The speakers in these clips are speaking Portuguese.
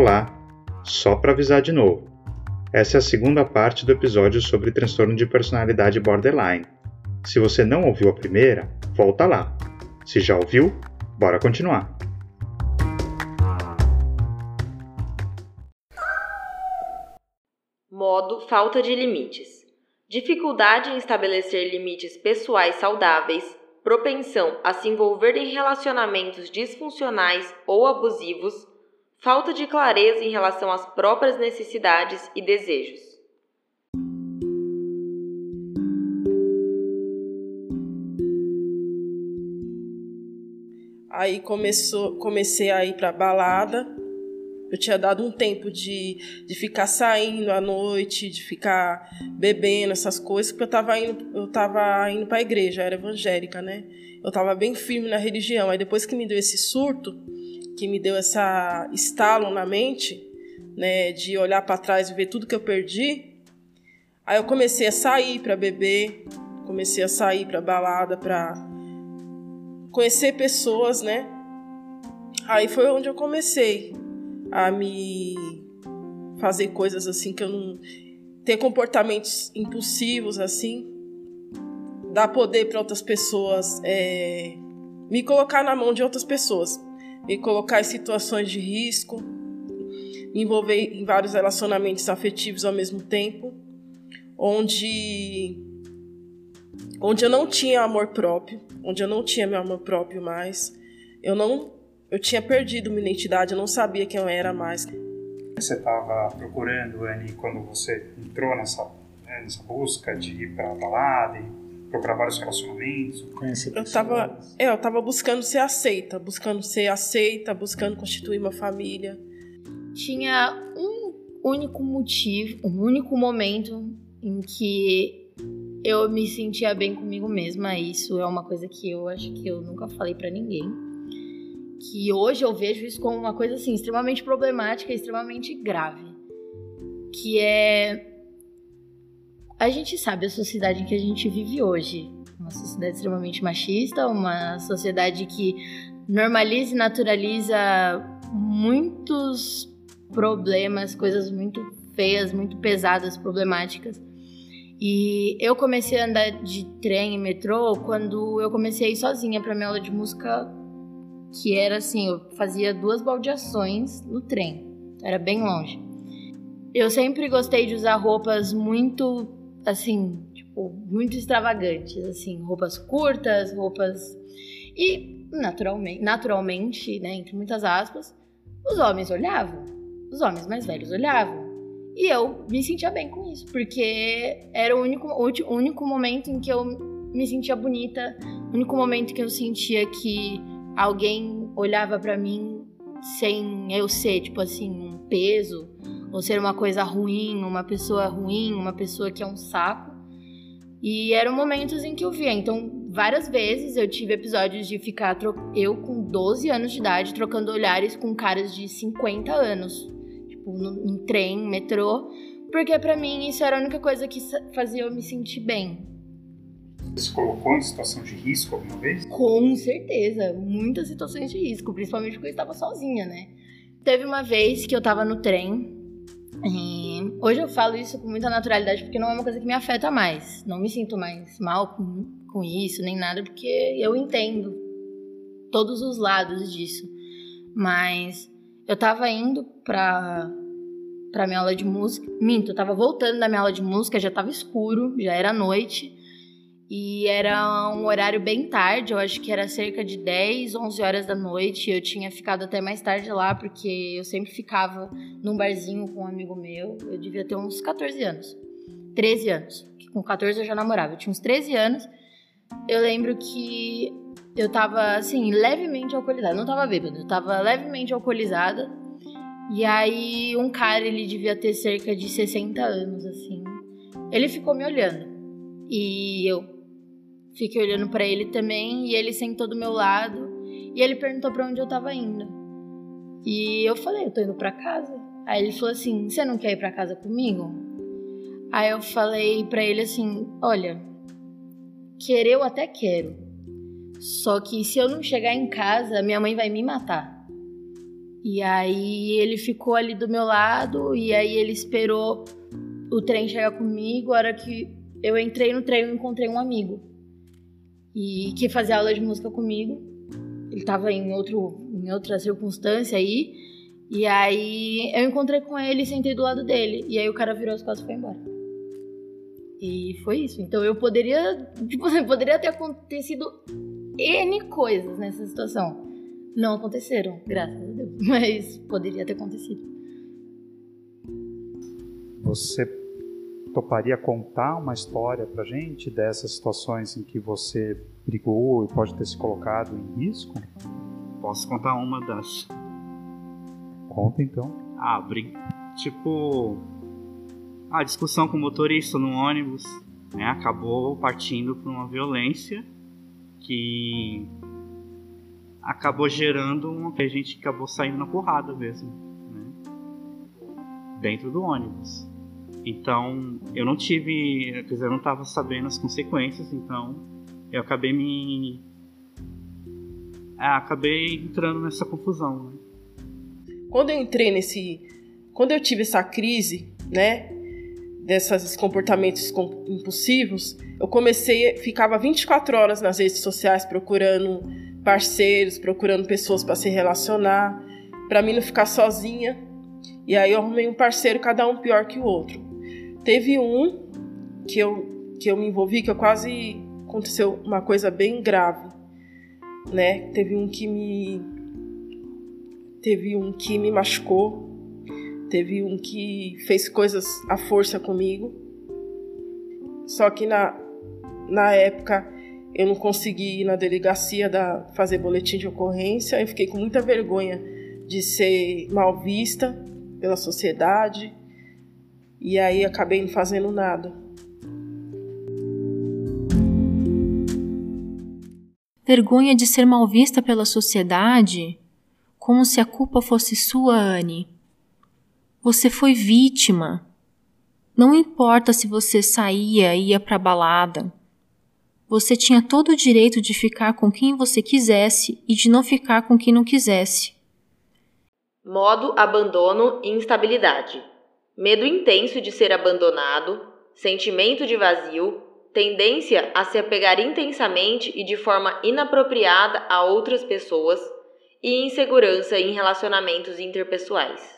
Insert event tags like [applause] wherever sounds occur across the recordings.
Olá, só para avisar de novo. Essa é a segunda parte do episódio sobre transtorno de personalidade borderline. Se você não ouviu a primeira, volta lá. Se já ouviu, bora continuar. Modo falta de limites. Dificuldade em estabelecer limites pessoais saudáveis, propensão a se envolver em relacionamentos disfuncionais ou abusivos, falta de clareza em relação às próprias necessidades e desejos. Aí começou, comecei a ir para balada. Eu tinha dado um tempo de, de ficar saindo à noite, de ficar bebendo essas coisas, porque eu estava indo, eu tava indo para a igreja, eu era evangélica, né? Eu estava bem firme na religião. Aí depois que me deu esse surto, que me deu essa estalo na mente, né, de olhar para trás e ver tudo que eu perdi, aí eu comecei a sair para beber, comecei a sair para balada, para conhecer pessoas, né? Aí foi onde eu comecei a me fazer coisas assim que eu não ter comportamentos impulsivos assim, dar poder para outras pessoas, é, me colocar na mão de outras pessoas, me colocar em situações de risco, envolver em vários relacionamentos afetivos ao mesmo tempo, onde onde eu não tinha amor próprio, onde eu não tinha meu amor próprio mais, eu não eu tinha perdido minha identidade, eu não sabia quem eu era mais. Você estava procurando, Anne, quando você entrou nessa, né, nessa busca de ir para a balada e procurar vários relacionamentos, conhecer eu estava é, eu estava buscando ser aceita, buscando ser aceita, buscando constituir uma família. Tinha um único motivo, um único momento em que eu me sentia bem comigo mesma. Isso é uma coisa que eu acho que eu nunca falei para ninguém. Que hoje eu vejo isso como uma coisa assim extremamente problemática, extremamente grave. Que é a gente sabe a sociedade em que a gente vive hoje, uma sociedade extremamente machista, uma sociedade que normaliza e naturaliza muitos problemas, coisas muito feias, muito pesadas, problemáticas. E eu comecei a andar de trem e metrô quando eu comecei a ir sozinha para minha aula de música, que era assim, eu fazia duas baldeações no trem. Era bem longe. Eu sempre gostei de usar roupas muito assim, tipo, muito extravagantes, assim, roupas curtas, roupas e naturalmente, naturalmente, né, entre muitas aspas, os homens olhavam, os homens mais velhos olhavam. E eu me sentia bem com isso, porque era o único, o único momento em que eu me sentia bonita, o único momento que eu sentia que alguém olhava para mim sem eu ser, tipo assim, um peso, ou ser uma coisa ruim, uma pessoa ruim, uma pessoa que é um saco. E eram momentos em que eu via. Então, várias vezes eu tive episódios de ficar eu com 12 anos de idade trocando olhares com caras de 50 anos tipo, no, em trem, metrô, porque para mim isso era a única coisa que fazia eu me sentir bem. Você se colocou em situação de risco alguma vez? Com certeza, muitas situações de risco, principalmente porque eu estava sozinha, né? Teve uma vez que eu tava no trem, hoje eu falo isso com muita naturalidade porque não é uma coisa que me afeta mais. Não me sinto mais mal com, com isso, nem nada, porque eu entendo todos os lados disso. Mas eu tava indo pra, pra minha aula de música. Minto, eu tava voltando da minha aula de música, já tava escuro, já era noite. E era um horário bem tarde, eu acho que era cerca de 10, 11 horas da noite. Eu tinha ficado até mais tarde lá, porque eu sempre ficava num barzinho com um amigo meu. Eu devia ter uns 14 anos. 13 anos. Com 14 eu já namorava. Eu tinha uns 13 anos. Eu lembro que eu tava, assim, levemente alcoolizada. Não tava bêbada, eu tava levemente alcoolizada. E aí, um cara, ele devia ter cerca de 60 anos, assim. Ele ficou me olhando. E eu fiquei olhando para ele também. E ele sentou do meu lado. E ele perguntou para onde eu tava indo. E eu falei, eu tô indo pra casa. Aí ele falou assim: Você não quer ir pra casa comigo? Aí eu falei para ele assim: Olha, querer eu até quero só que se eu não chegar em casa, minha mãe vai me matar. E aí ele ficou ali do meu lado e aí ele esperou o trem chegar comigo. A hora que eu entrei no trem, eu encontrei um amigo e que fazia aula de música comigo. Ele estava em outro em outra circunstância aí. E aí eu encontrei com ele sentei do lado dele. E aí o cara virou as costas e foi embora. E foi isso. Então eu poderia, tipo, [laughs] poderia ter acontecido N coisas nessa situação. Não aconteceram, graças a Deus. [laughs] Mas poderia ter acontecido. Você toparia contar uma história pra gente dessas situações em que você brigou e pode ter se colocado em risco? Posso contar uma das. Conta então. Ah, brig... tipo. A discussão com o motorista no ônibus né, acabou partindo para uma violência que acabou gerando uma que a gente acabou saindo na porrada mesmo, né? Dentro do ônibus. Então, eu não tive, quer dizer, eu não estava sabendo as consequências, então eu acabei me é, acabei entrando nessa confusão. Né? Quando eu entrei nesse, quando eu tive essa crise, né, desses comportamentos impulsivos, eu comecei, ficava 24 horas nas redes sociais procurando parceiros, procurando pessoas para se relacionar, para mim não ficar sozinha. E aí eu arrumei um parceiro, cada um pior que o outro. Teve um que eu que eu me envolvi que eu quase aconteceu uma coisa bem grave, né? Teve um que me teve um que me machucou, teve um que fez coisas à força comigo. Só que na na época eu não consegui ir na delegacia da, fazer boletim de ocorrência. Eu fiquei com muita vergonha de ser mal vista pela sociedade. E aí acabei não fazendo nada. Vergonha de ser mal vista pela sociedade? Como se a culpa fosse sua, Anne. Você foi vítima. Não importa se você saía e ia pra balada. Você tinha todo o direito de ficar com quem você quisesse e de não ficar com quem não quisesse. Modo abandono e instabilidade. Medo intenso de ser abandonado, sentimento de vazio, tendência a se apegar intensamente e de forma inapropriada a outras pessoas e insegurança em relacionamentos interpessoais.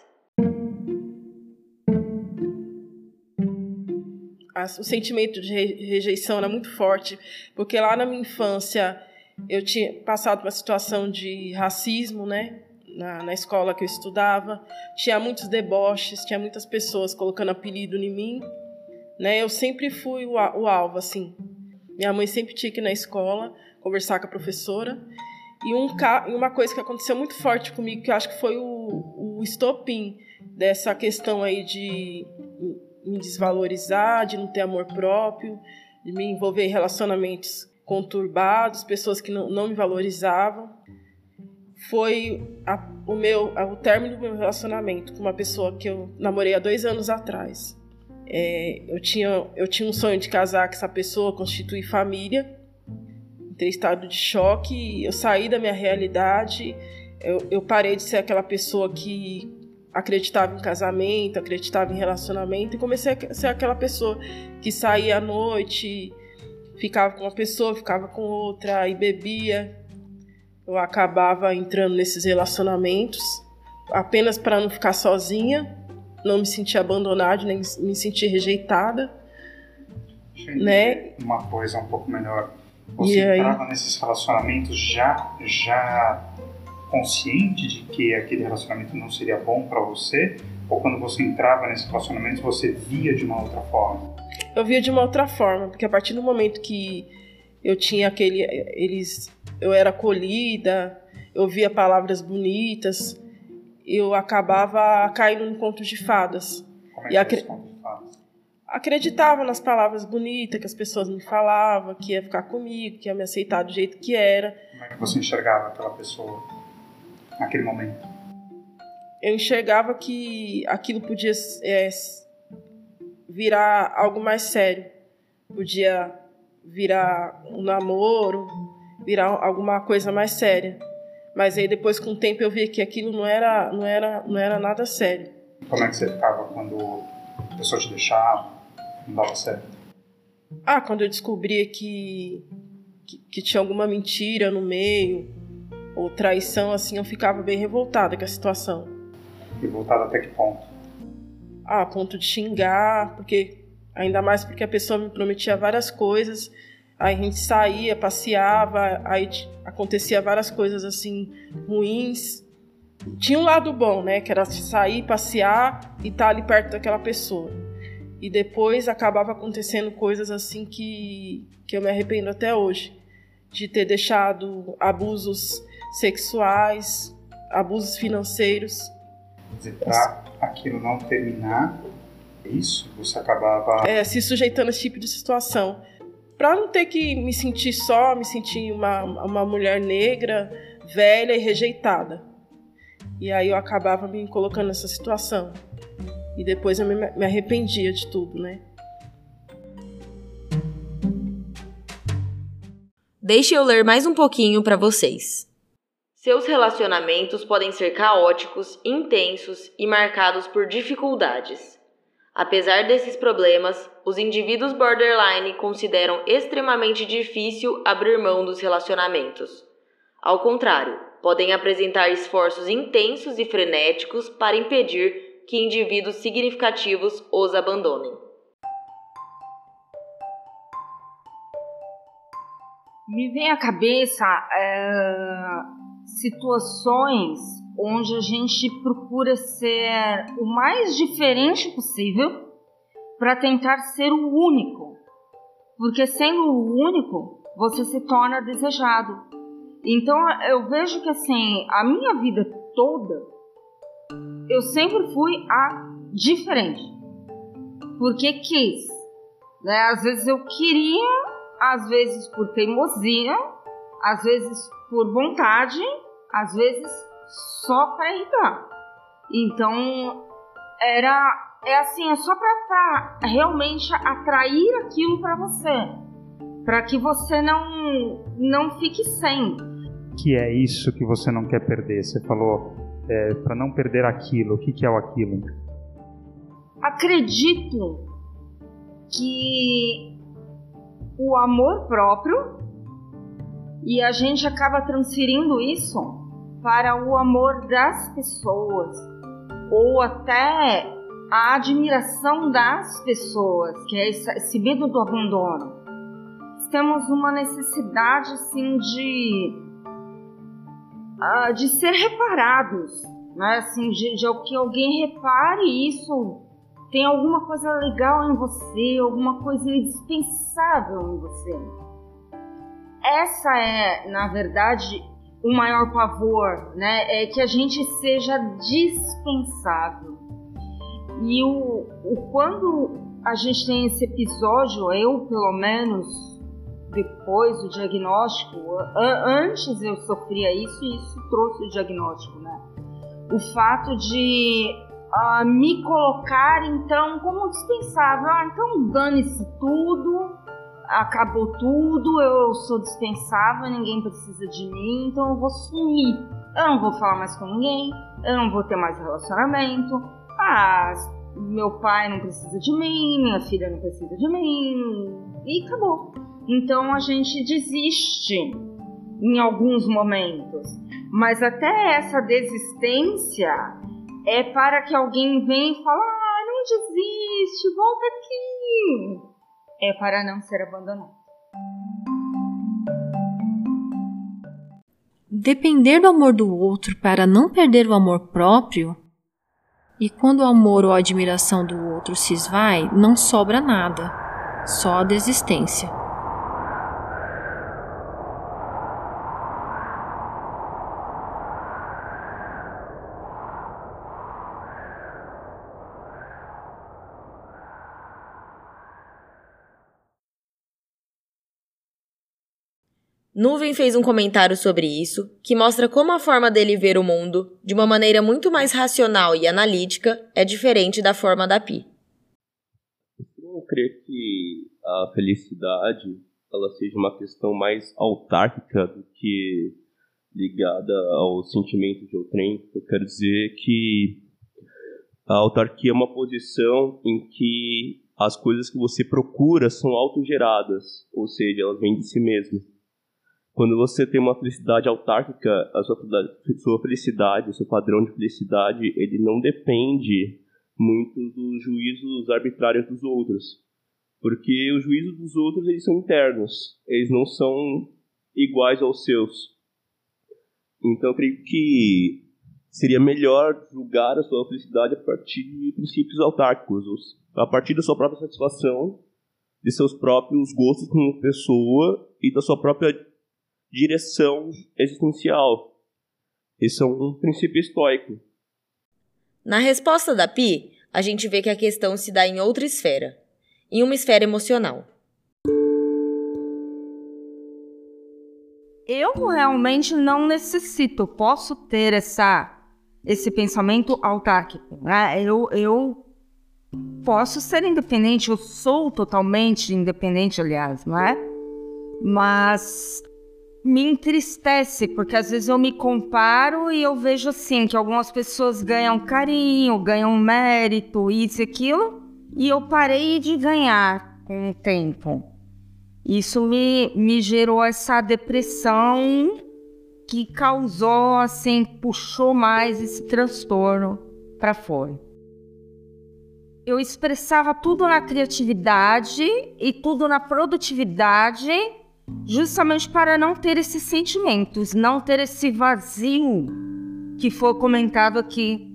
o sentimento de rejeição era muito forte, porque lá na minha infância eu tinha passado uma situação de racismo, né? Na, na escola que eu estudava, tinha muitos deboches, tinha muitas pessoas colocando apelido em mim, né? Eu sempre fui o, o alvo, assim. Minha mãe sempre tinha que ir na escola conversar com a professora. E um, uma coisa que aconteceu muito forte comigo, que eu acho que foi o, o estopim dessa questão aí de me desvalorizar, de não ter amor próprio, de me envolver em relacionamentos conturbados, pessoas que não, não me valorizavam. Foi a, o meu a, o término do meu relacionamento com uma pessoa que eu namorei há dois anos atrás. É, eu, tinha, eu tinha um sonho de casar com essa pessoa, constituir família, ter estado de choque, eu saí da minha realidade, eu, eu parei de ser aquela pessoa que acreditava em casamento, acreditava em relacionamento e comecei a ser aquela pessoa que saía à noite, ficava com uma pessoa, ficava com outra e bebia. Eu acabava entrando nesses relacionamentos apenas para não ficar sozinha, não me sentir abandonada, nem me sentir rejeitada. né? Uma coisa um pouco melhor. Você e entrava aí... nesses relacionamentos já já consciente de que aquele relacionamento não seria bom para você? Ou quando você entrava nesse relacionamento, você via de uma outra forma? Eu via de uma outra forma, porque a partir do momento que eu tinha aquele. Eles. Eu era acolhida, eu via palavras bonitas, eu acabava caindo no conto de fadas. Como é que e acre... Acreditava nas palavras bonitas que as pessoas me falavam, que ia ficar comigo, que ia me aceitar do jeito que era. Como é que você enxergava aquela pessoa? naquele momento? Eu enxergava que aquilo podia é, virar algo mais sério. Podia virar um namoro, virar alguma coisa mais séria. Mas aí depois com o tempo eu vi que aquilo não era, não era, não era nada sério. Como é que você ficava quando a pessoa te deixava, não dava certo? Ah, quando eu descobria que, que, que tinha alguma mentira no meio, ou traição, assim, eu ficava bem revoltada com a situação. Revoltada até que ponto? Ah, a ponto de xingar, porque ainda mais porque a pessoa me prometia várias coisas Aí a gente saía, passeava, aí acontecia várias coisas assim ruins. Tinha um lado bom, né? Que era sair, passear e estar tá ali perto daquela pessoa. E depois acabava acontecendo coisas assim que, que eu me arrependo até hoje. De ter deixado abusos sexuais, abusos financeiros. Quer dizer, pra aquilo não terminar, isso, você acabava. É, se sujeitando a esse tipo de situação para não ter que me sentir só, me sentir uma, uma mulher negra, velha e rejeitada. E aí eu acabava me colocando nessa situação. E depois eu me, me arrependia de tudo, né? Deixe eu ler mais um pouquinho para vocês. Seus relacionamentos podem ser caóticos, intensos e marcados por dificuldades. Apesar desses problemas, os indivíduos borderline consideram extremamente difícil abrir mão dos relacionamentos. Ao contrário, podem apresentar esforços intensos e frenéticos para impedir que indivíduos significativos os abandonem. Me vem à cabeça é, situações onde a gente procura ser o mais diferente possível para tentar ser o único. Porque sendo o único, você se torna desejado. Então eu vejo que assim, a minha vida toda eu sempre fui a diferente. Porque quis. Né? Às vezes eu queria, às vezes por teimosia, às vezes por vontade, às vezes só para irritar. Então, era é assim, é só para realmente atrair aquilo para você, para que você não não fique sem. Que é isso que você não quer perder? Você falou é, para não perder aquilo. O que, que é o aquilo? Acredito que o amor próprio e a gente acaba transferindo isso para o amor das pessoas ou até a admiração das pessoas, que é esse medo do abandono. Temos uma necessidade assim de uh, de ser reparados, né? Assim, de, de que alguém repare isso, tem alguma coisa legal em você, alguma coisa indispensável em você. Essa é, na verdade, o maior pavor, né? É que a gente seja dispensável. E o, o quando a gente tem esse episódio, eu pelo menos depois do diagnóstico, antes eu sofria isso e isso trouxe o diagnóstico, né? O fato de uh, me colocar então como dispensável, ah, então dane-se tudo, acabou tudo, eu sou dispensável, ninguém precisa de mim, então eu vou sumir. Eu não vou falar mais com ninguém, eu não vou ter mais relacionamento. Ah, meu pai não precisa de mim, minha filha não precisa de mim, e acabou. Então a gente desiste em alguns momentos, mas até essa desistência é para que alguém venha e fale: ah, não desiste, volta aqui é para não ser abandonado. Depender do amor do outro para não perder o amor próprio, e quando o amor ou a admiração do outro se esvai, não sobra nada, só a desistência. Nuvem fez um comentário sobre isso, que mostra como a forma dele ver o mundo, de uma maneira muito mais racional e analítica, é diferente da forma da Pi. Eu creio que a felicidade ela seja uma questão mais autárquica do que ligada ao sentimento de outrem. Eu quero dizer que a autarquia é uma posição em que as coisas que você procura são autogeradas, ou seja, elas vêm de si mesmas. Quando você tem uma felicidade autárquica, a sua, sua felicidade, o seu padrão de felicidade, ele não depende muito dos juízos arbitrários dos outros. Porque os juízos dos outros, eles são internos. Eles não são iguais aos seus. Então, eu creio que seria melhor julgar a sua felicidade a partir de princípios autárquicos, a partir da sua própria satisfação, de seus próprios gostos como pessoa e da sua própria direção existencial. Esse é um princípio estoico. Na resposta da Pi, a gente vê que a questão se dá em outra esfera, em uma esfera emocional. Eu realmente não necessito, posso ter essa, esse pensamento autárquico. Né? Eu, eu posso ser independente, eu sou totalmente independente, aliás, não é? Mas me entristece, porque às vezes eu me comparo e eu vejo assim que algumas pessoas ganham carinho, ganham mérito, isso e aquilo, e eu parei de ganhar com o tempo. Isso me, me gerou essa depressão que causou, assim, puxou mais esse transtorno para fora. Eu expressava tudo na criatividade e tudo na produtividade justamente para não ter esses sentimentos, não ter esse vazio que foi comentado aqui.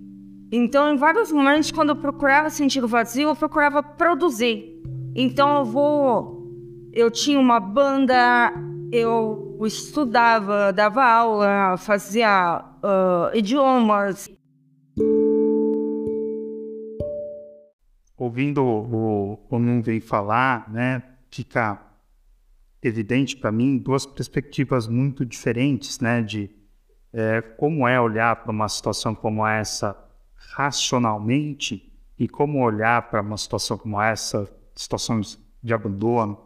Então, em vários momentos, quando eu procurava sentir o vazio, eu procurava produzir. Então, eu vou. Eu tinha uma banda, eu estudava, dava aula, fazia uh, idiomas. Ouvindo o, o Nuvem falar, né, fica evidente para mim duas perspectivas muito diferentes, né, de é, como é olhar para uma situação como essa racionalmente e como olhar para uma situação como essa, situações de abandono,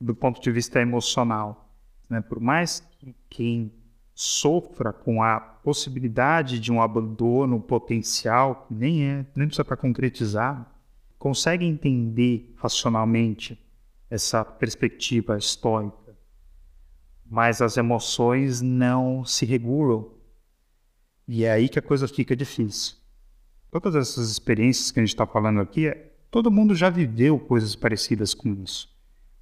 do ponto de vista emocional. Né? Por mais que quem sofra com a possibilidade de um abandono potencial, que nem é, nem precisa para concretizar, consegue entender racionalmente essa perspectiva estoica. Mas as emoções não se regulam. E é aí que a coisa fica difícil. Todas essas experiências que a gente está falando aqui, é, todo mundo já viveu coisas parecidas com isso.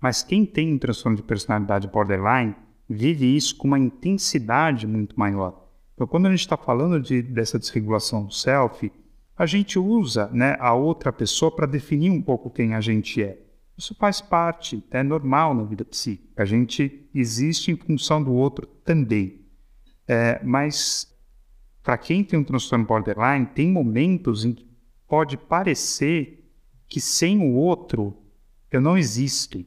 Mas quem tem um transtorno de personalidade borderline vive isso com uma intensidade muito maior. Então, quando a gente está falando de, dessa desregulação do self, a gente usa né, a outra pessoa para definir um pouco quem a gente é. Isso faz parte, é normal na vida psíquica. A gente existe em função do outro também. É, mas para quem tem um transtorno borderline, tem momentos em que pode parecer que sem o outro eu não existo.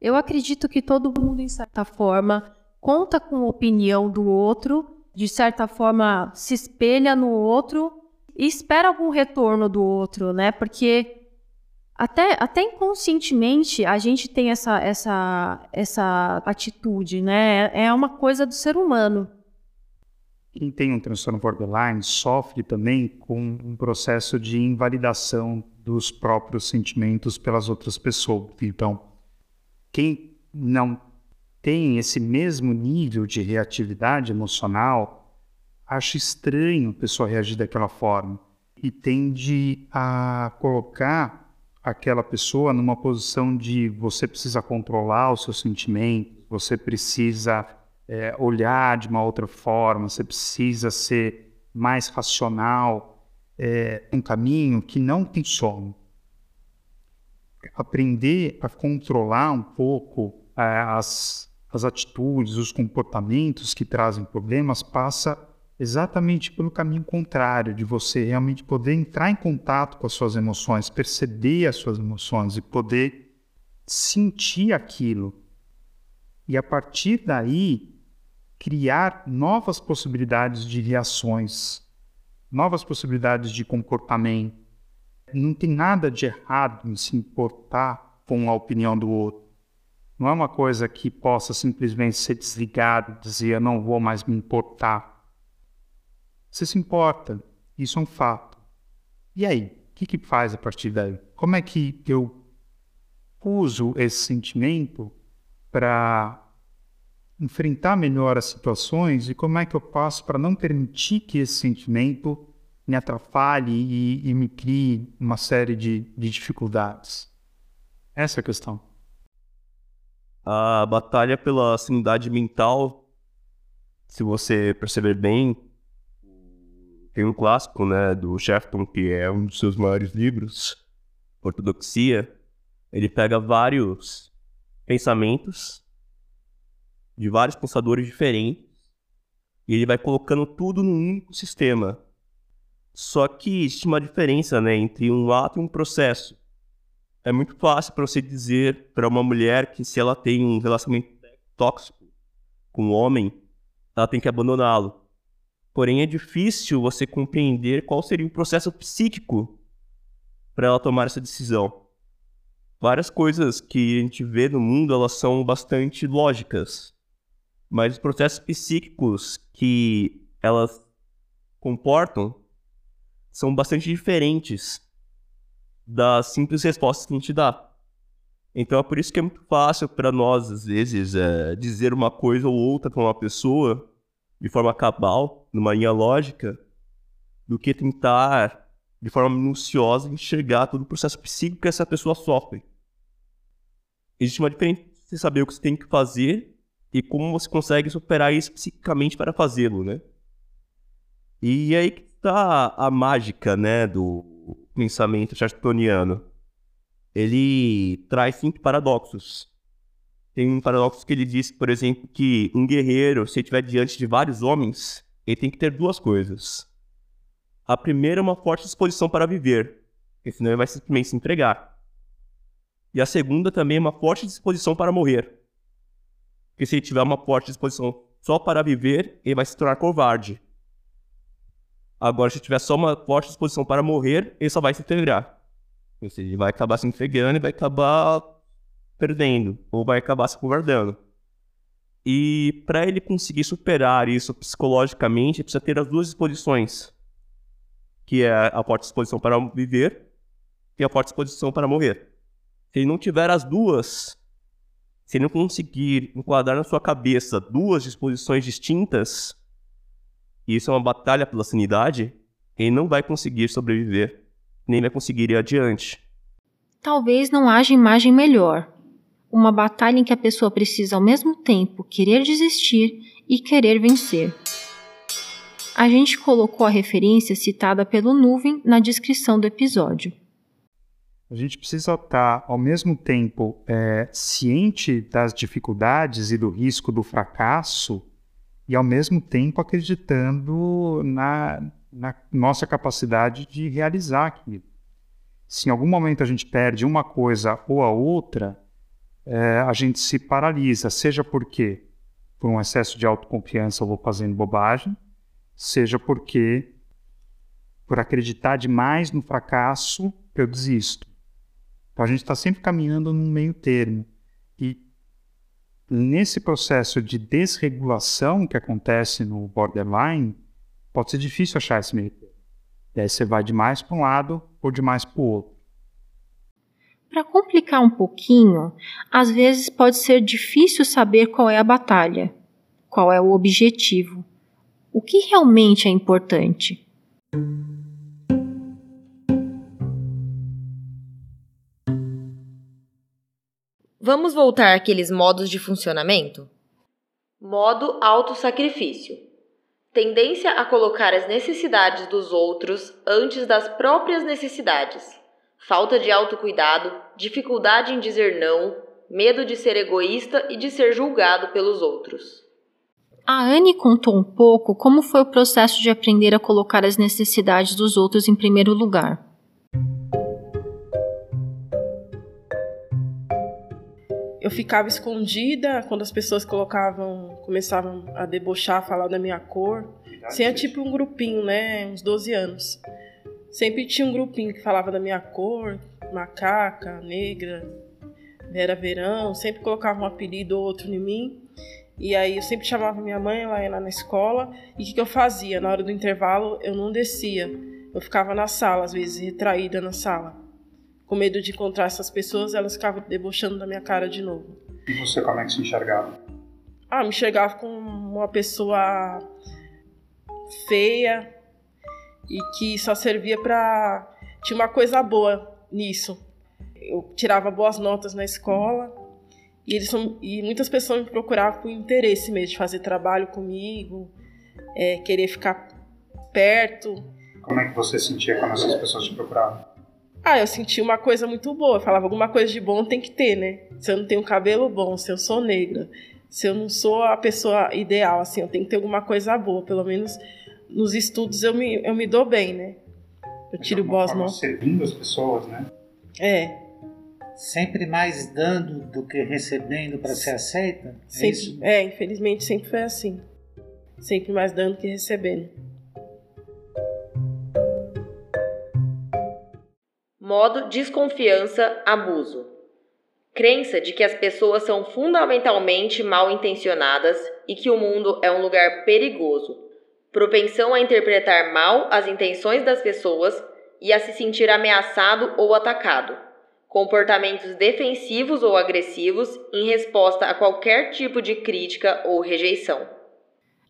Eu acredito que todo mundo, em certa forma, conta com a opinião do outro, de certa forma se espelha no outro e espera algum retorno do outro, né? Porque até, até inconscientemente a gente tem essa, essa, essa atitude, né? É uma coisa do ser humano. Quem tem um transtorno borderline sofre também com um processo de invalidação dos próprios sentimentos pelas outras pessoas. Então, quem não tem esse mesmo nível de reatividade emocional acha estranho a pessoa reagir daquela forma e tende a colocar aquela pessoa numa posição de você precisa controlar os seus sentimentos, você precisa é, olhar de uma outra forma, você precisa ser mais racional, é, um caminho que não tem sono. Aprender a controlar um pouco é, as, as atitudes, os comportamentos que trazem problemas passa exatamente pelo caminho contrário, de você realmente poder entrar em contato com as suas emoções, perceber as suas emoções e poder sentir aquilo. E a partir daí, criar novas possibilidades de reações, novas possibilidades de comportamento. Não tem nada de errado em se importar com a opinião do outro. Não é uma coisa que possa simplesmente ser desligada, dizer eu não vou mais me importar. Você se importa, isso é um fato. E aí, o que, que faz a partir daí? Como é que eu uso esse sentimento para enfrentar melhor as situações e como é que eu faço para não permitir que esse sentimento me atrapalhe e, e me crie uma série de, de dificuldades? Essa é a questão. A batalha pela sanidade mental, se você perceber bem, tem um clássico né, do Shefton, que é um dos seus maiores livros, Ortodoxia. Ele pega vários pensamentos de vários pensadores diferentes e ele vai colocando tudo num único sistema. Só que existe uma diferença né, entre um ato e um processo. É muito fácil para você dizer para uma mulher que se ela tem um relacionamento tóxico com um homem, ela tem que abandoná-lo. Porém, é difícil você compreender qual seria o processo psíquico para ela tomar essa decisão. Várias coisas que a gente vê no mundo, elas são bastante lógicas mas os processos psíquicos que elas comportam são bastante diferentes das simples respostas que a gente dá. Então é por isso que é muito fácil para nós, às vezes, é, dizer uma coisa ou outra para uma pessoa de forma cabal, numa linha lógica, do que tentar, de forma minuciosa, enxergar todo o processo psíquico que essa pessoa sofre. Existe uma diferença de você saber o que você tem que fazer e como você consegue superar isso psiquicamente para fazê-lo, né? E aí que está a mágica, né, do pensamento chestertoniano. Ele traz cinco paradoxos. Tem um paradoxo que ele diz, por exemplo, que um guerreiro, se estiver diante de vários homens, ele tem que ter duas coisas. A primeira é uma forte disposição para viver, porque senão ele vai simplesmente se entregar. E a segunda também é uma forte disposição para morrer, que se ele tiver uma forte disposição só para viver, ele vai se tornar covarde. Agora, se tiver só uma forte disposição para morrer, ele só vai se entregar. Ou seja, ele vai acabar se entregando e vai acabar perdendo, ou vai acabar se covardando. E para ele conseguir superar isso psicologicamente, precisa ter as duas disposições, que é a forte disposição para viver e a forte disposição para morrer. Se ele não tiver as duas, se ele não conseguir enquadrar na sua cabeça duas disposições distintas, e isso é uma batalha pela sanidade, ele não vai conseguir sobreviver, nem vai conseguir ir adiante. Talvez não haja imagem melhor. Uma batalha em que a pessoa precisa ao mesmo tempo querer desistir e querer vencer. A gente colocou a referência citada pelo Nuvem na descrição do episódio. A gente precisa estar, ao mesmo tempo, é, ciente das dificuldades e do risco do fracasso, e ao mesmo tempo acreditando na, na nossa capacidade de realizar aquilo. Se em algum momento a gente perde uma coisa ou a outra, é, a gente se paralisa, seja porque por um excesso de autoconfiança eu vou fazendo bobagem, seja porque por acreditar demais no fracasso eu desisto. Então a gente está sempre caminhando num meio termo. E nesse processo de desregulação que acontece no borderline, pode ser difícil achar esse meio termo. E aí você vai demais para um lado ou demais para o outro. Para complicar um pouquinho, às vezes pode ser difícil saber qual é a batalha, qual é o objetivo, o que realmente é importante. Vamos voltar àqueles modos de funcionamento? Modo autossacrifício. Tendência a colocar as necessidades dos outros antes das próprias necessidades. Falta de autocuidado, dificuldade em dizer não, medo de ser egoísta e de ser julgado pelos outros. A Anne contou um pouco como foi o processo de aprender a colocar as necessidades dos outros em primeiro lugar. eu ficava escondida quando as pessoas colocavam, começavam a debochar, falar da minha cor. Tinha tipo um grupinho, né? Uns 12 anos. Sempre tinha um grupinho que falava da minha cor, macaca, negra. Vera Verão, sempre colocava um apelido ou outro em mim. E aí eu sempre chamava minha mãe, ela ia lá na escola. E o que, que eu fazia? Na hora do intervalo eu não descia. Eu ficava na sala, às vezes retraída na sala. Com medo de encontrar essas pessoas, elas ficavam debochando da minha cara de novo. E você como é que se enxergava? Ah, me enxergava como uma pessoa feia e que só servia para tinha uma coisa boa nisso. Eu tirava boas notas na escola e eles e muitas pessoas me procuravam por interesse mesmo de fazer trabalho comigo, é, querer ficar perto. Como é que você sentia quando essas pessoas te procuravam? Ah, eu sentia uma coisa muito boa. Eu falava, alguma coisa de bom tem que ter, né? Se eu não tenho cabelo bom, se eu sou negra, se eu não sou a pessoa ideal, assim, eu tenho que ter alguma coisa boa. Pelo menos nos estudos eu me, eu me dou bem, né? Eu tiro boas notas. servindo as pessoas, né? É. Sempre mais dando do que recebendo para ser aceita? É sempre, é, é, infelizmente sempre foi assim. Sempre mais dando que recebendo. Modo desconfiança, abuso. Crença de que as pessoas são fundamentalmente mal intencionadas e que o mundo é um lugar perigoso. Propensão a interpretar mal as intenções das pessoas e a se sentir ameaçado ou atacado. Comportamentos defensivos ou agressivos em resposta a qualquer tipo de crítica ou rejeição.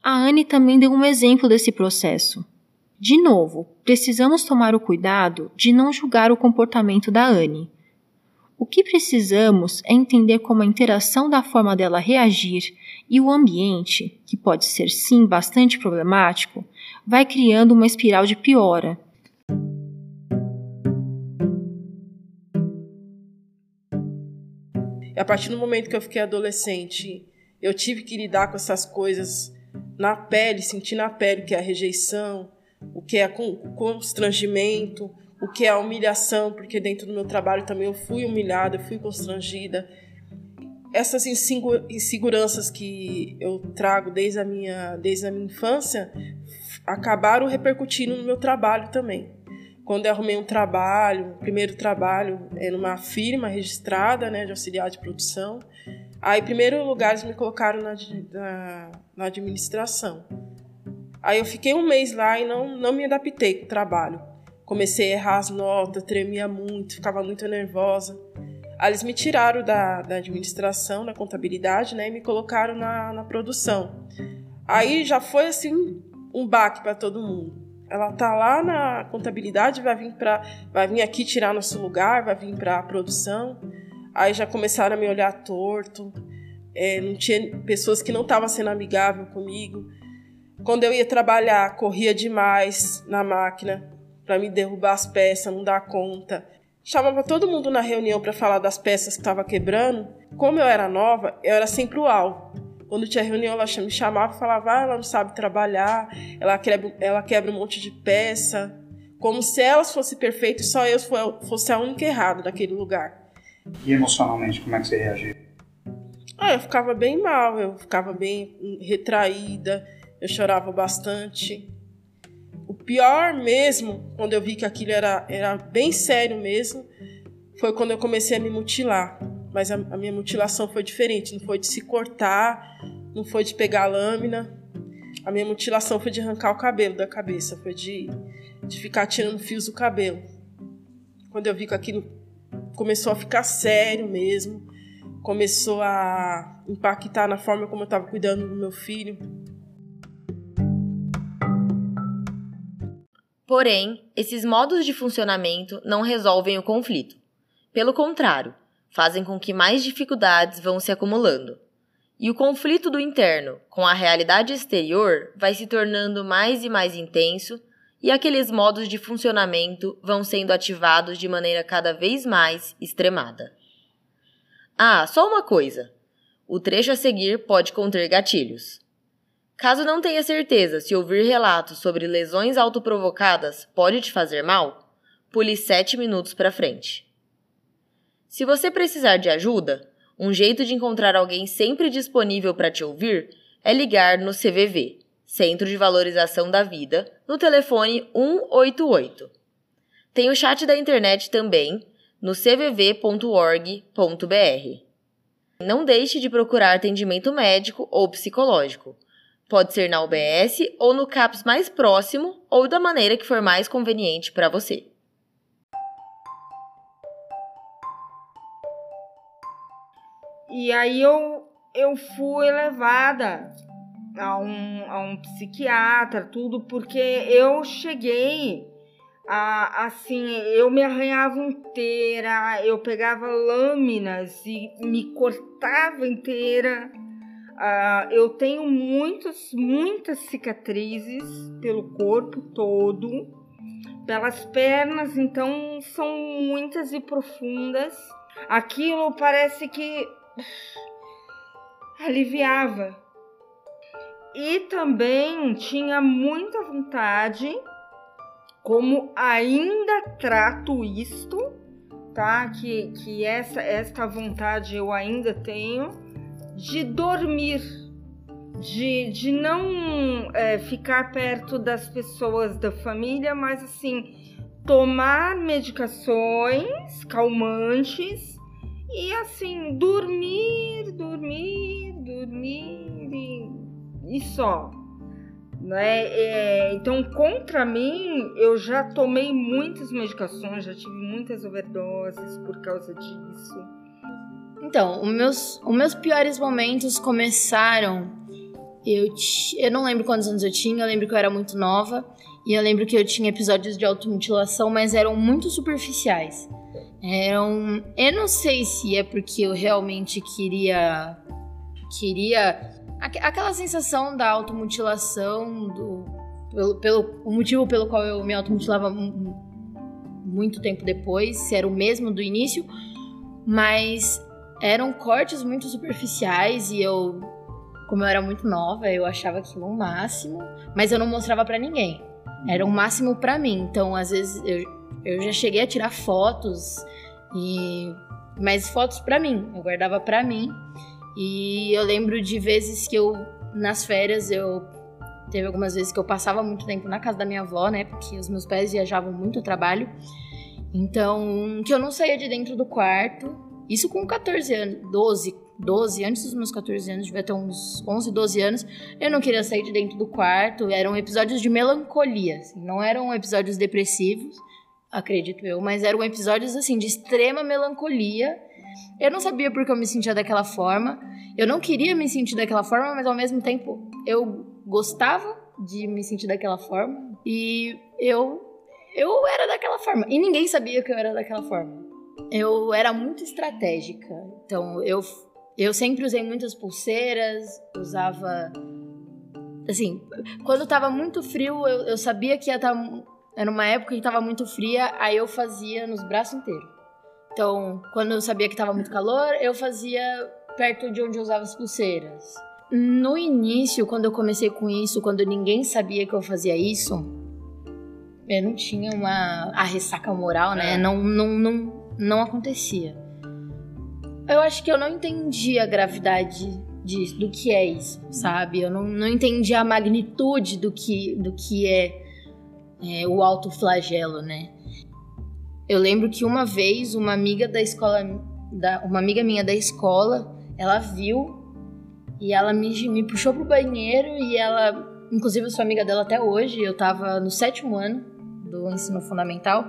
A Anne também deu um exemplo desse processo. De novo, precisamos tomar o cuidado de não julgar o comportamento da Anne. O que precisamos é entender como a interação da forma dela reagir e o ambiente, que pode ser sim bastante problemático, vai criando uma espiral de piora. A partir do momento que eu fiquei adolescente, eu tive que lidar com essas coisas na pele, sentir na pele que é a rejeição, o que é constrangimento, o que é a humilhação, porque dentro do meu trabalho também eu fui humilhada, eu fui constrangida. Essas inseguranças que eu trago desde a minha, desde a minha infância acabaram repercutindo no meu trabalho também. Quando eu arrumei um trabalho, primeiro trabalho é numa firma registrada, né, de auxiliar de produção. Aí, em primeiro lugar, eles me colocaram na, na, na administração. Aí eu fiquei um mês lá e não, não me adaptei com o trabalho. Comecei a errar as notas, tremia muito, ficava muito nervosa. Aí eles me tiraram da, da administração, da contabilidade, né, e me colocaram na, na produção. Aí já foi assim um baque para todo mundo. Ela tá lá na contabilidade, vai vir para, vai vir aqui tirar nosso lugar, vai vir para a produção. Aí já começaram a me olhar torto. É, não tinha pessoas que não estavam sendo amigável comigo. Quando eu ia trabalhar, corria demais na máquina para me derrubar as peças, não dar conta. Chamava todo mundo na reunião para falar das peças que estava quebrando. Como eu era nova, eu era sempre o alvo. Quando tinha reunião, ela me chamava e falava: ah, ela não sabe trabalhar, ela quebra, ela quebra um monte de peça. Como se elas fossem perfeitas e só eu fosse a única errada daquele lugar. E emocionalmente, como é que você reagia? Ah, eu ficava bem mal, eu ficava bem retraída eu chorava bastante. Pior mesmo, quando eu vi que aquilo era, era bem sério mesmo, foi quando eu comecei a me mutilar. Mas a, a minha mutilação foi diferente, não foi de se cortar, não foi de pegar a lâmina. A minha mutilação foi de arrancar o cabelo da cabeça, foi de, de ficar tirando fios do cabelo. Quando eu vi que aquilo começou a ficar sério mesmo, começou a impactar na forma como eu estava cuidando do meu filho, Porém, esses modos de funcionamento não resolvem o conflito. Pelo contrário, fazem com que mais dificuldades vão se acumulando. E o conflito do interno com a realidade exterior vai se tornando mais e mais intenso, e aqueles modos de funcionamento vão sendo ativados de maneira cada vez mais extremada. Ah, só uma coisa: o trecho a seguir pode conter gatilhos. Caso não tenha certeza se ouvir relatos sobre lesões autoprovocadas pode te fazer mal, pule 7 minutos para frente. Se você precisar de ajuda, um jeito de encontrar alguém sempre disponível para te ouvir é ligar no CVV, Centro de Valorização da Vida, no telefone 188. Tem o chat da internet também, no cvv.org.br. Não deixe de procurar atendimento médico ou psicológico. Pode ser na UBS ou no CAPS mais próximo ou da maneira que for mais conveniente para você. E aí eu, eu fui levada a um, a um psiquiatra, tudo, porque eu cheguei a, assim, eu me arranhava inteira, eu pegava lâminas e me cortava inteira. Uh, eu tenho muitas, muitas cicatrizes pelo corpo todo, pelas pernas, então são muitas e profundas. Aquilo parece que [sighs] aliviava. E também tinha muita vontade, como ainda trato isto, tá? Que, que essa, esta vontade eu ainda tenho, de dormir, de, de não é, ficar perto das pessoas da família, mas assim, tomar medicações calmantes e assim, dormir, dormir, dormir e, e só. Né? É, então, contra mim, eu já tomei muitas medicações, já tive muitas overdoses por causa disso. Então, os meus, os meus piores momentos começaram. Eu, eu não lembro quantos anos eu tinha, eu lembro que eu era muito nova. E eu lembro que eu tinha episódios de automutilação, mas eram muito superficiais. Eram. Eu não sei se é porque eu realmente queria. Queria. Aquela sensação da automutilação, do, pelo, pelo o motivo pelo qual eu me automutilava muito tempo depois, se era o mesmo do início, mas eram cortes muito superficiais e eu, como eu era muito nova, eu achava aquilo o um máximo, mas eu não mostrava para ninguém. Era o um máximo para mim. Então, às vezes eu, eu já cheguei a tirar fotos e mas fotos para mim, eu guardava para mim. E eu lembro de vezes que eu nas férias eu teve algumas vezes que eu passava muito tempo na casa da minha avó, né? Porque os meus pais viajavam muito ao trabalho. Então, que eu não saía de dentro do quarto. Isso com 14 anos, 12, 12, antes dos meus 14 anos, devia ter uns 11, 12 anos, eu não queria sair de dentro do quarto. Eram episódios de melancolia, assim, não eram episódios depressivos acredito eu, mas eram episódios assim de extrema melancolia. Eu não sabia porque eu me sentia daquela forma. Eu não queria me sentir daquela forma, mas ao mesmo tempo eu gostava de me sentir daquela forma e eu eu era daquela forma e ninguém sabia que eu era daquela forma. Eu era muito estratégica. Então eu eu sempre usei muitas pulseiras, usava assim, quando tava muito frio, eu, eu sabia que ia estar tá era uma época que estava muito fria, aí eu fazia nos braços inteiros. Então, quando eu sabia que estava muito calor, eu fazia perto de onde eu usava as pulseiras. No início, quando eu comecei com isso, quando ninguém sabia que eu fazia isso, eu não tinha uma a ressaca moral, né? É. Não, não, não, não acontecia. Eu acho que eu não entendi a gravidade disso, do que é isso, sabe? Eu não, não entendi a magnitude do que, do que é é, o autoflagelo, né? Eu lembro que uma vez uma amiga da escola, da, uma amiga minha da escola, ela viu e ela me, me puxou pro banheiro e ela, inclusive eu sou amiga dela até hoje, eu tava no sétimo ano do ensino fundamental.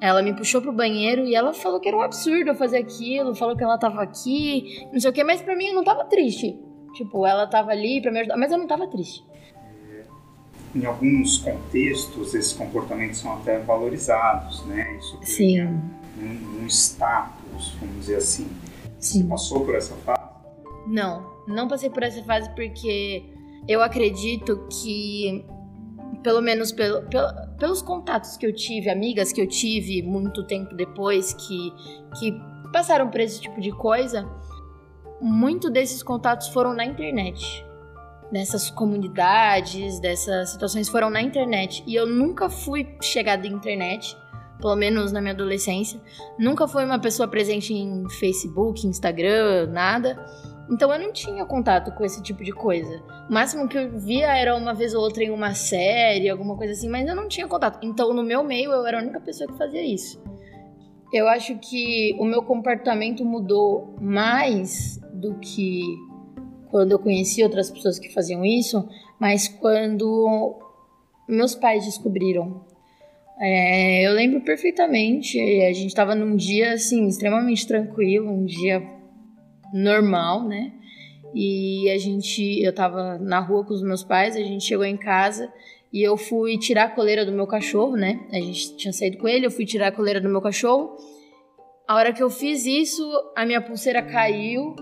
Ela me puxou pro banheiro e ela falou que era um absurdo eu fazer aquilo, falou que ela tava aqui, não sei o que, mas pra mim eu não tava triste. Tipo, ela tava ali pra me ajudar, mas eu não tava triste em alguns contextos esses comportamentos são até valorizados, né? Isso Sim. Um, um status, vamos dizer assim. Sim. Você passou por essa fase? Não, não passei por essa fase porque eu acredito que, pelo menos pelo, pelo, pelos contatos que eu tive, amigas que eu tive muito tempo depois que, que passaram por esse tipo de coisa, muito desses contatos foram na internet dessas comunidades, dessas situações foram na internet. E eu nunca fui chegada em internet, pelo menos na minha adolescência. Nunca fui uma pessoa presente em Facebook, Instagram, nada. Então eu não tinha contato com esse tipo de coisa. O máximo que eu via era uma vez ou outra em uma série, alguma coisa assim, mas eu não tinha contato. Então no meu meio eu era a única pessoa que fazia isso. Eu acho que o meu comportamento mudou mais do que quando eu conheci outras pessoas que faziam isso, mas quando meus pais descobriram. É, eu lembro perfeitamente, a gente estava num dia assim extremamente tranquilo, um dia normal, né? E a gente, eu tava na rua com os meus pais, a gente chegou em casa e eu fui tirar a coleira do meu cachorro, né? A gente tinha saído com ele, eu fui tirar a coleira do meu cachorro. A hora que eu fiz isso, a minha pulseira caiu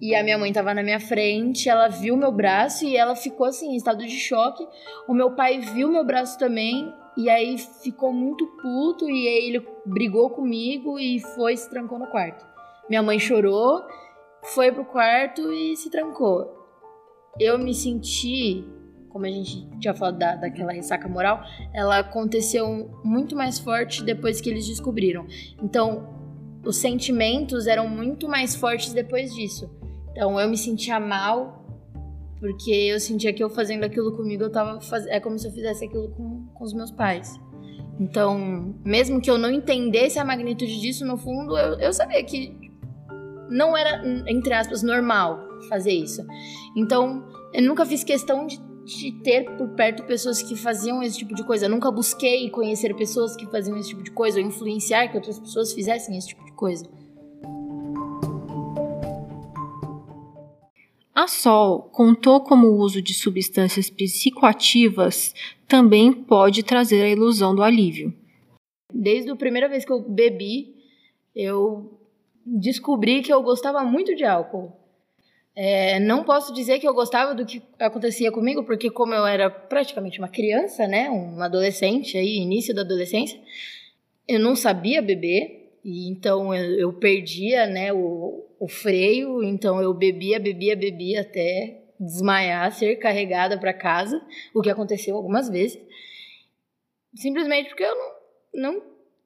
e a minha mãe tava na minha frente, ela viu meu braço e ela ficou assim, em estado de choque. O meu pai viu meu braço também e aí ficou muito puto e ele brigou comigo e foi se trancou no quarto. Minha mãe chorou foi pro quarto e se trancou. Eu me senti, como a gente tinha falado da, daquela ressaca moral, ela aconteceu muito mais forte depois que eles descobriram. Então, os sentimentos eram muito mais fortes depois disso. Então, eu me sentia mal porque eu sentia que eu fazendo aquilo comigo, eu tava faz... é como se eu fizesse aquilo com, com os meus pais. Então, mesmo que eu não entendesse a magnitude disso, no fundo, eu, eu sabia que não era, entre aspas, normal fazer isso. Então, eu nunca fiz questão de, de, ter por perto pessoas que faziam esse tipo de coisa. Eu nunca busquei conhecer pessoas que faziam esse tipo de coisa ou influenciar que outras pessoas fizessem esse tipo de coisa. A Sol contou como o uso de substâncias psicoativas também pode trazer a ilusão do alívio. Desde a primeira vez que eu bebi, eu descobri que eu gostava muito de álcool. É, não posso dizer que eu gostava do que acontecia comigo, porque como eu era praticamente uma criança, né, um adolescente aí, início da adolescência, eu não sabia beber, e então eu, eu perdia, né, o, o freio, então eu bebia, bebia, bebia até desmaiar, ser carregada para casa, o que aconteceu algumas vezes, simplesmente porque eu não, não,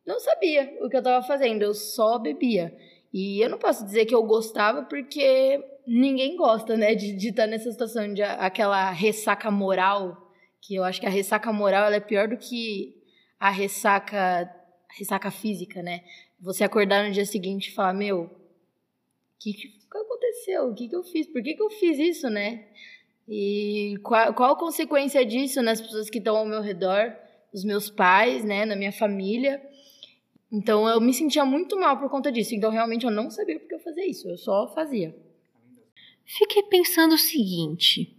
não sabia o que eu estava fazendo, eu só bebia. E eu não posso dizer que eu gostava porque ninguém gosta, né, de, de estar nessa situação de aquela ressaca moral, que eu acho que a ressaca moral é pior do que a ressaca ressaca física, né? Você acordar no dia seguinte e falar, meu, o que, que aconteceu? O que, que eu fiz? Por que, que eu fiz isso, né? E qual, qual a consequência disso nas pessoas que estão ao meu redor, os meus pais, né, na minha família? Então eu me sentia muito mal por conta disso. Então realmente eu não sabia por que eu fazia isso. Eu só fazia. Fiquei pensando o seguinte: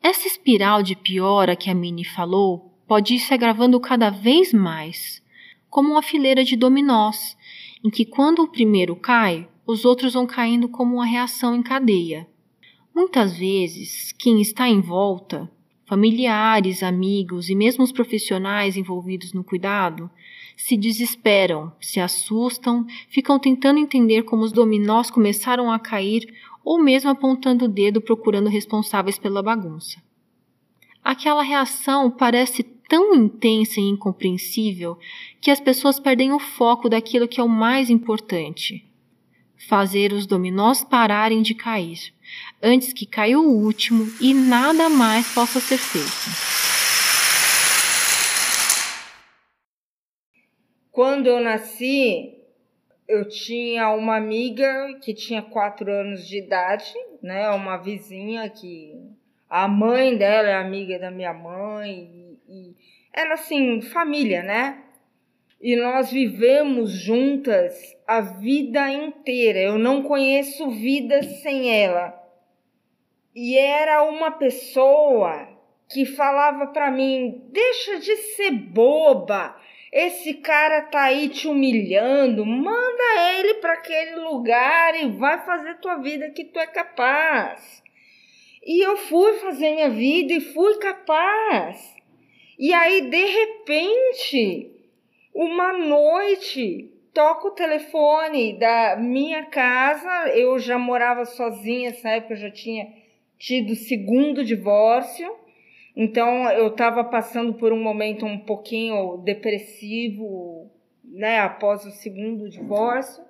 essa espiral de piora que a Mini falou pode ir se agravando cada vez mais, como uma fileira de dominós, em que quando o primeiro cai, os outros vão caindo como uma reação em cadeia. Muitas vezes, quem está em volta, familiares, amigos e mesmo os profissionais envolvidos no cuidado, se desesperam, se assustam, ficam tentando entender como os dominós começaram a cair ou mesmo apontando o dedo procurando responsáveis pela bagunça. Aquela reação parece tão intensa e incompreensível que as pessoas perdem o foco daquilo que é o mais importante: fazer os dominós pararem de cair, antes que caia o último e nada mais possa ser feito. Quando eu nasci, eu tinha uma amiga que tinha quatro anos de idade, né? Uma vizinha que a mãe dela é amiga da minha mãe e, era assim família, né? E nós vivemos juntas a vida inteira. Eu não conheço vida sem ela. E era uma pessoa que falava para mim: deixa de ser boba esse cara tá aí te humilhando, manda ele para aquele lugar e vai fazer tua vida que tu é capaz. E eu fui fazer minha vida e fui capaz. E aí, de repente, uma noite, toca o telefone da minha casa. Eu já morava sozinha, nessa época eu já tinha tido segundo divórcio. Então eu estava passando por um momento um pouquinho depressivo, né, após o segundo divórcio.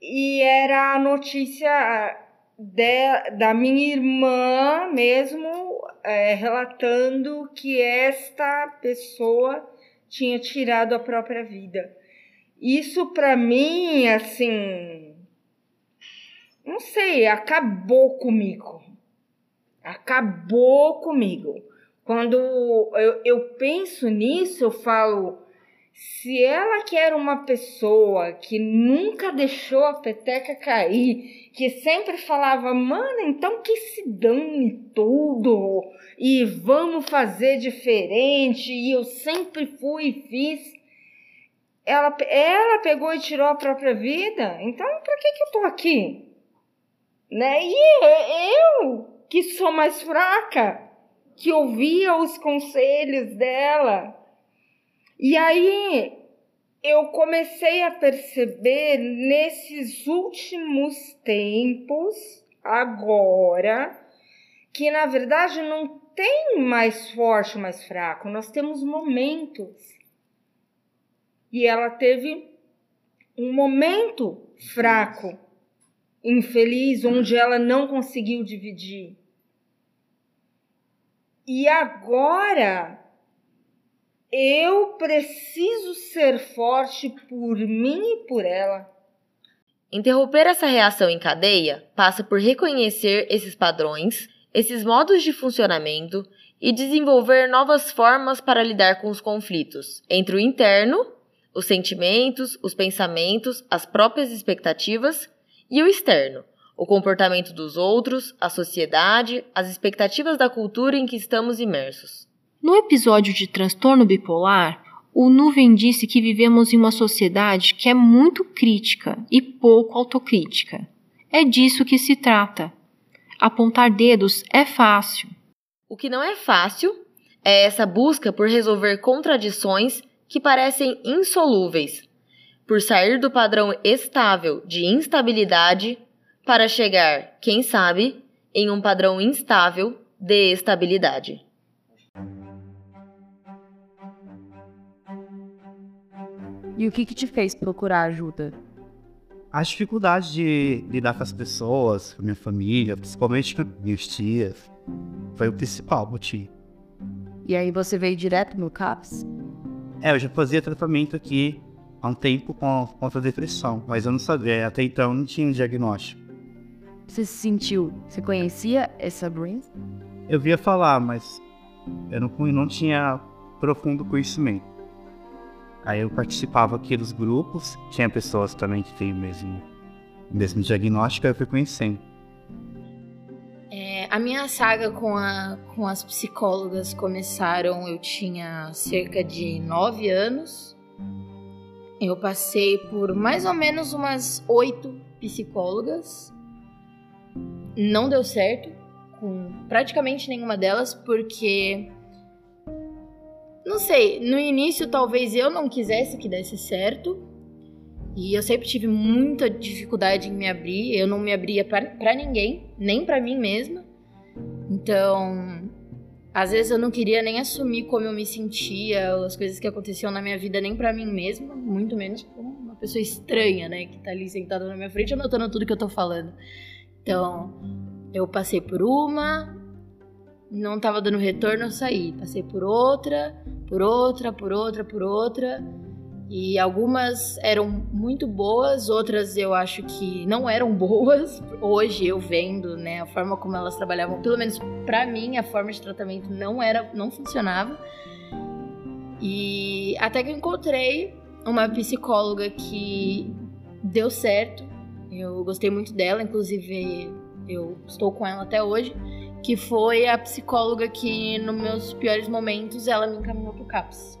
E era a notícia de, da minha irmã mesmo é, relatando que esta pessoa tinha tirado a própria vida. Isso para mim, assim, não sei, acabou comigo. Acabou comigo. Quando eu, eu penso nisso, eu falo, se ela que era uma pessoa que nunca deixou a peteca cair, que sempre falava, mano, então que se dane tudo e vamos fazer diferente, e eu sempre fui e fiz. Ela, ela pegou e tirou a própria vida, então pra que, que eu tô aqui? Né? E eu, que sou mais fraca, que ouvia os conselhos dela, e aí eu comecei a perceber nesses últimos tempos, agora, que na verdade não tem mais forte, mais fraco, nós temos momentos. E ela teve um momento fraco, infeliz, onde ela não conseguiu dividir. E agora eu preciso ser forte por mim e por ela. Interromper essa reação em cadeia passa por reconhecer esses padrões, esses modos de funcionamento e desenvolver novas formas para lidar com os conflitos entre o interno, os sentimentos, os pensamentos, as próprias expectativas e o externo, o comportamento dos outros, a sociedade, as expectativas da cultura em que estamos imersos. No episódio de transtorno bipolar, o Nuvem disse que vivemos em uma sociedade que é muito crítica e pouco autocrítica. É disso que se trata. Apontar dedos é fácil. O que não é fácil é essa busca por resolver contradições que parecem insolúveis, por sair do padrão estável de instabilidade para chegar, quem sabe, em um padrão instável de estabilidade. E o que, que te fez procurar ajuda? As dificuldades de lidar com as pessoas, com a minha família, principalmente com meus tias, foi o principal motivo. E aí você veio direto no CAPS? É, eu já fazia tratamento aqui há um tempo com, contra a depressão, mas eu não sabia, até então não tinha um diagnóstico. Você se sentiu, você conhecia essa Brain? Eu via falar, mas eu não, não tinha profundo conhecimento. Aí eu participava aqui dos grupos, tinha pessoas também que têm o mesmo, mesmo diagnóstico, aí eu fui conhecendo. É, a minha saga com, a, com as psicólogas começaram, eu tinha cerca de nove anos. Eu passei por mais ou menos umas oito psicólogas. Não deu certo com praticamente nenhuma delas, porque não sei, no início talvez eu não quisesse que desse certo. E eu sempre tive muita dificuldade em me abrir. Eu não me abria para ninguém, nem para mim mesma. Então, às vezes eu não queria nem assumir como eu me sentia, as coisas que aconteciam na minha vida, nem para mim mesma, muito menos pra uma pessoa estranha, né, que tá ali sentada na minha frente anotando tudo que eu tô falando. Então, eu passei por uma, não tava dando retorno, eu saí. Passei por outra, por outra, por outra, por outra. E algumas eram muito boas, outras eu acho que não eram [laughs] boas. Hoje eu vendo, né, a forma como elas trabalhavam, pelo menos para mim, a forma de tratamento não era, não funcionava. E até que eu encontrei uma psicóloga que deu certo. Eu gostei muito dela, inclusive eu estou com ela até hoje que foi a psicóloga que, nos meus piores momentos, ela me encaminhou pro CAPS.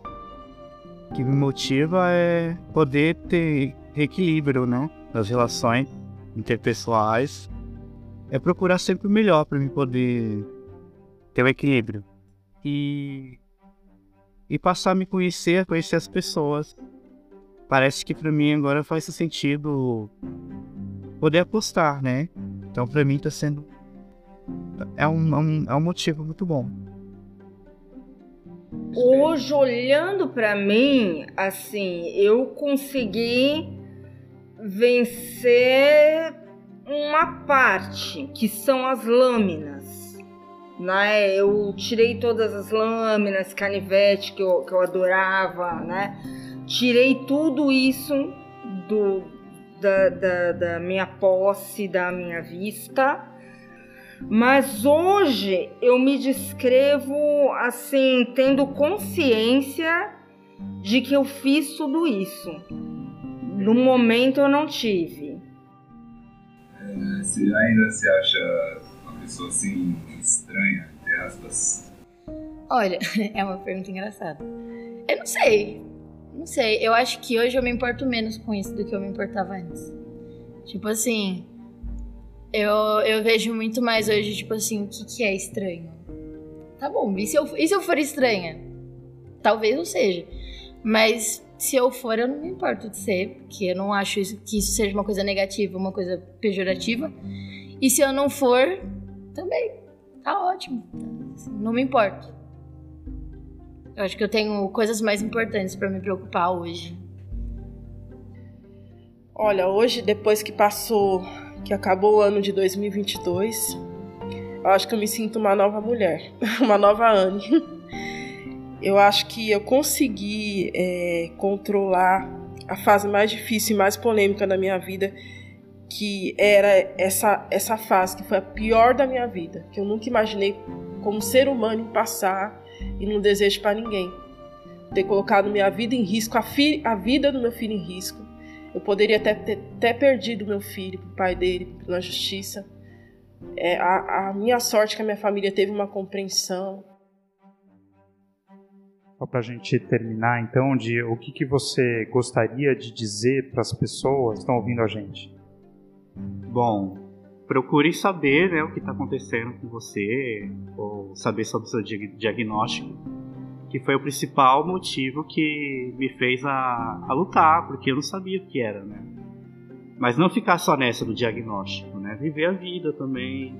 O que me motiva é poder ter equilíbrio, né? Nas relações interpessoais. É procurar sempre o melhor para mim poder ter o equilíbrio. E, e passar a me conhecer, conhecer as pessoas. Parece que para mim agora faz sentido poder apostar, né? Então para mim tá sendo é um, é um, é um motivo muito bom. Hoje, olhando para mim, assim, eu consegui vencer uma parte, que são as lâminas. Né? Eu tirei todas as lâminas, canivete que eu, que eu adorava, né? tirei tudo isso do, da, da, da minha posse, da minha vista. Mas hoje eu me descrevo assim, tendo consciência de que eu fiz tudo isso. No momento eu não tive. É, você ainda se acha uma pessoa assim estranha, entre aspas? Olha, [laughs] é uma pergunta engraçada. Eu não sei. Não sei. Eu acho que hoje eu me importo menos com isso do que eu me importava antes. Tipo assim, eu, eu vejo muito mais hoje, tipo assim, o que, que é estranho? Tá bom, e se, eu, e se eu for estranha? Talvez eu seja. Mas se eu for, eu não me importo de ser, porque eu não acho isso, que isso seja uma coisa negativa, uma coisa pejorativa. E se eu não for, também. Tá ótimo. Assim, não me importo. Eu acho que eu tenho coisas mais importantes para me preocupar hoje. Olha, hoje, depois que passou, que acabou o ano de 2022, eu acho que eu me sinto uma nova mulher, [laughs] uma nova Anne. Eu acho que eu consegui é, controlar a fase mais difícil e mais polêmica da minha vida, que era essa, essa fase que foi a pior da minha vida, que eu nunca imaginei como ser humano passar e não desejo para ninguém. Ter colocado minha vida em risco, a, fi, a vida do meu filho em risco. Eu poderia até ter até perdido meu filho, o pai dele, na justiça. É, a, a minha sorte é que a minha família teve uma compreensão, só para a gente terminar, então, de o que, que você gostaria de dizer para as pessoas que estão ouvindo a gente? Bom, procure saber né, o que está acontecendo com você, ou saber sobre o seu diagnóstico, que foi o principal motivo que me fez a, a lutar, porque eu não sabia o que era, né? Mas não ficar só nessa do diagnóstico, né? Viver a vida também,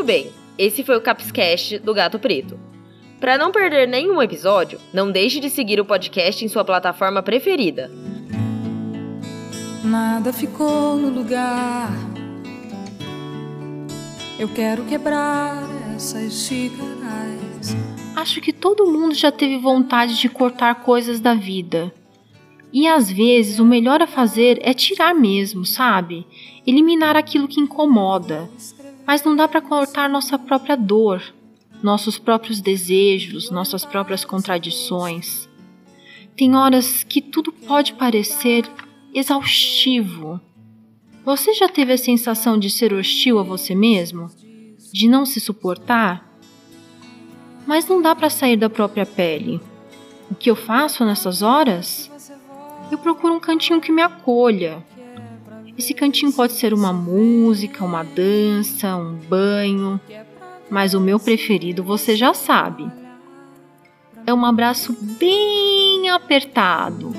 Muito bem, esse foi o Capscast do Gato Preto. Para não perder nenhum episódio, não deixe de seguir o podcast em sua plataforma preferida. Nada ficou no lugar. Eu quero quebrar essas xícaras. Acho que todo mundo já teve vontade de cortar coisas da vida. E às vezes o melhor a fazer é tirar mesmo, sabe? Eliminar aquilo que incomoda mas não dá para cortar nossa própria dor, nossos próprios desejos, nossas próprias contradições. Tem horas que tudo pode parecer exaustivo. Você já teve a sensação de ser hostil a você mesmo? De não se suportar? Mas não dá para sair da própria pele. O que eu faço nessas horas? Eu procuro um cantinho que me acolha, esse cantinho pode ser uma música, uma dança, um banho, mas o meu preferido você já sabe. É um abraço bem apertado.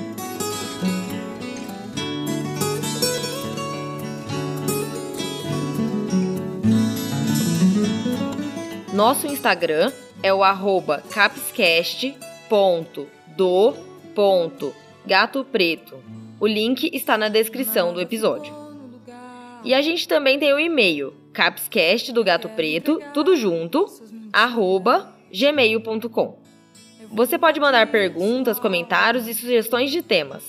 Nosso Instagram é o arroba capscast.do.gatopreto. O link está na descrição do episódio. E a gente também tem o e-mail capscast do gato preto, tudo junto, arroba gmail.com. Você pode mandar perguntas, comentários e sugestões de temas.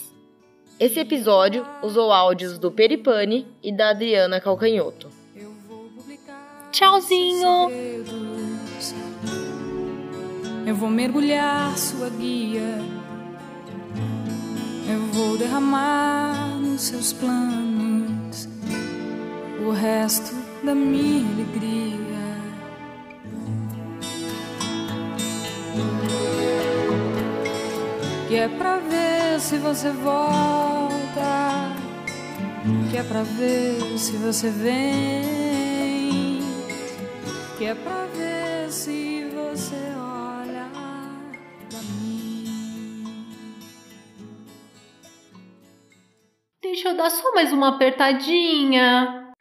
Esse episódio usou áudios do Peripane e da Adriana Calcanhoto. Tchauzinho! Eu vou mergulhar sua guia eu vou derramar nos seus planos o resto da minha alegria. Que é pra ver se você volta, que é pra ver se você vem, que é pra ver se você Deixa eu dar só mais uma apertadinha.